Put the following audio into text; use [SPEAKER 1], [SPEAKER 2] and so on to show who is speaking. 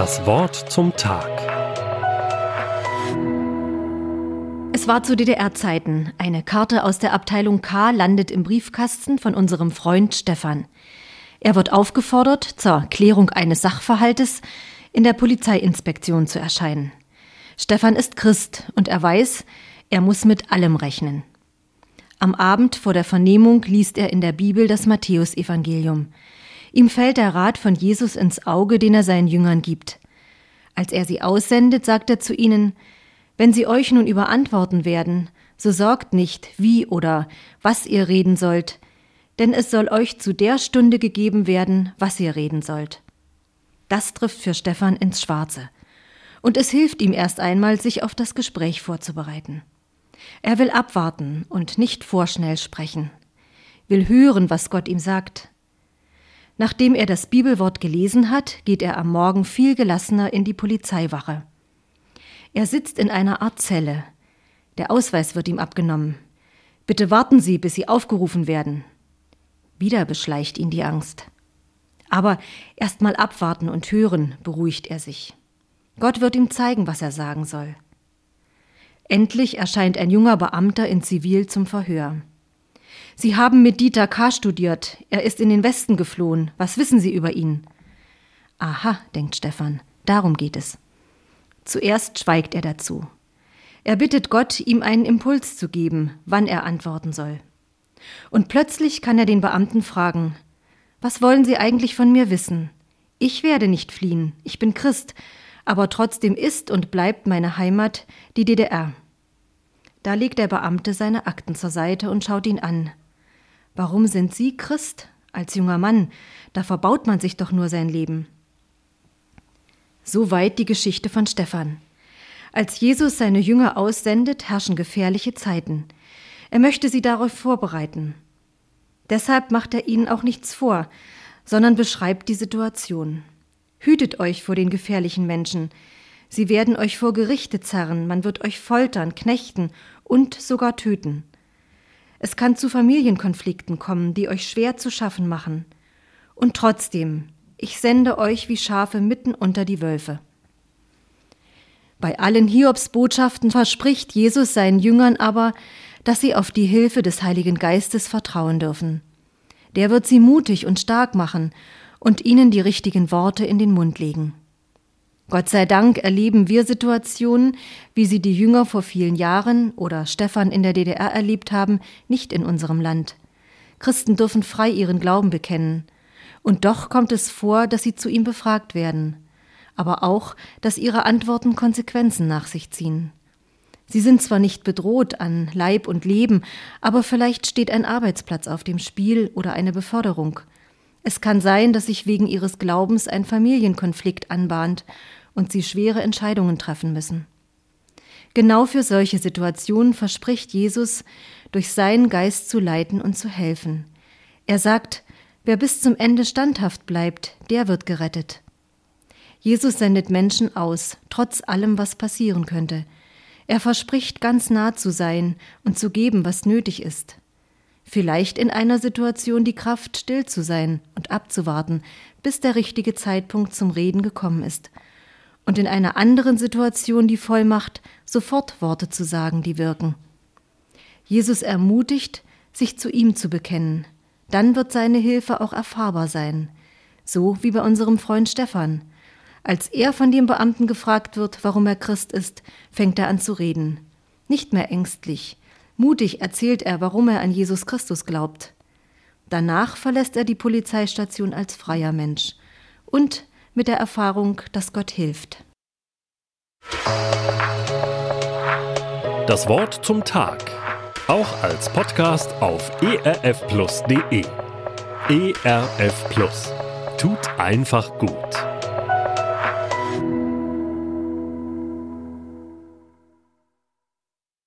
[SPEAKER 1] Das Wort zum Tag.
[SPEAKER 2] Es war zu DDR-Zeiten. Eine Karte aus der Abteilung K landet im Briefkasten von unserem Freund Stefan. Er wird aufgefordert, zur Klärung eines Sachverhaltes in der Polizeiinspektion zu erscheinen. Stefan ist Christ und er weiß, er muss mit allem rechnen. Am Abend vor der Vernehmung liest er in der Bibel das Matthäusevangelium. Ihm fällt der Rat von Jesus ins Auge, den er seinen Jüngern gibt. Als er sie aussendet, sagt er zu ihnen, wenn sie euch nun überantworten werden, so sorgt nicht, wie oder was ihr reden sollt, denn es soll euch zu der Stunde gegeben werden, was ihr reden sollt. Das trifft für Stefan ins Schwarze. Und es hilft ihm erst einmal, sich auf das Gespräch vorzubereiten. Er will abwarten und nicht vorschnell sprechen, will hören, was Gott ihm sagt. Nachdem er das Bibelwort gelesen hat, geht er am Morgen viel gelassener in die Polizeiwache. Er sitzt in einer Art Zelle. Der Ausweis wird ihm abgenommen. Bitte warten Sie, bis Sie aufgerufen werden. Wieder beschleicht ihn die Angst. Aber erst mal abwarten und hören, beruhigt er sich. Gott wird ihm zeigen, was er sagen soll. Endlich erscheint ein junger Beamter in Zivil zum Verhör. Sie haben mit Dieter K. studiert. Er ist in den Westen geflohen. Was wissen Sie über ihn? Aha, denkt Stefan, darum geht es. Zuerst schweigt er dazu. Er bittet Gott, ihm einen Impuls zu geben, wann er antworten soll. Und plötzlich kann er den Beamten fragen Was wollen Sie eigentlich von mir wissen? Ich werde nicht fliehen, ich bin Christ, aber trotzdem ist und bleibt meine Heimat die DDR. Da legt der Beamte seine Akten zur Seite und schaut ihn an. Warum sind Sie Christ? Als junger Mann, da verbaut man sich doch nur sein Leben. Soweit die Geschichte von Stephan. Als Jesus seine Jünger aussendet, herrschen gefährliche Zeiten. Er möchte sie darauf vorbereiten. Deshalb macht er ihnen auch nichts vor, sondern beschreibt die Situation. Hütet euch vor den gefährlichen Menschen. Sie werden euch vor Gerichte zerren, man wird euch foltern, knechten und sogar töten. Es kann zu Familienkonflikten kommen, die euch schwer zu schaffen machen. Und trotzdem, ich sende euch wie Schafe mitten unter die Wölfe. Bei allen Hiobsbotschaften verspricht Jesus seinen Jüngern aber, dass sie auf die Hilfe des Heiligen Geistes vertrauen dürfen. Der wird sie mutig und stark machen und ihnen die richtigen Worte in den Mund legen. Gott sei Dank erleben wir Situationen, wie sie die Jünger vor vielen Jahren oder Stefan in der DDR erlebt haben, nicht in unserem Land. Christen dürfen frei ihren Glauben bekennen. Und doch kommt es vor, dass sie zu ihm befragt werden. Aber auch, dass ihre Antworten Konsequenzen nach sich ziehen. Sie sind zwar nicht bedroht an Leib und Leben, aber vielleicht steht ein Arbeitsplatz auf dem Spiel oder eine Beförderung. Es kann sein, dass sich wegen ihres Glaubens ein Familienkonflikt anbahnt und sie schwere Entscheidungen treffen müssen. Genau für solche Situationen verspricht Jesus, durch seinen Geist zu leiten und zu helfen. Er sagt, wer bis zum Ende standhaft bleibt, der wird gerettet. Jesus sendet Menschen aus, trotz allem, was passieren könnte. Er verspricht, ganz nah zu sein und zu geben, was nötig ist. Vielleicht in einer Situation die Kraft, still zu sein und abzuwarten, bis der richtige Zeitpunkt zum Reden gekommen ist – und in einer anderen Situation die Vollmacht, sofort Worte zu sagen, die wirken. Jesus ermutigt, sich zu ihm zu bekennen. Dann wird seine Hilfe auch erfahrbar sein. So wie bei unserem Freund Stephan. Als er von dem Beamten gefragt wird, warum er Christ ist, fängt er an zu reden. Nicht mehr ängstlich. Mutig erzählt er, warum er an Jesus Christus glaubt. Danach verlässt er die Polizeistation als freier Mensch. Und mit der Erfahrung, dass Gott hilft.
[SPEAKER 1] Das Wort zum Tag. Auch als Podcast auf erfplus.de. ERF. Tut einfach gut.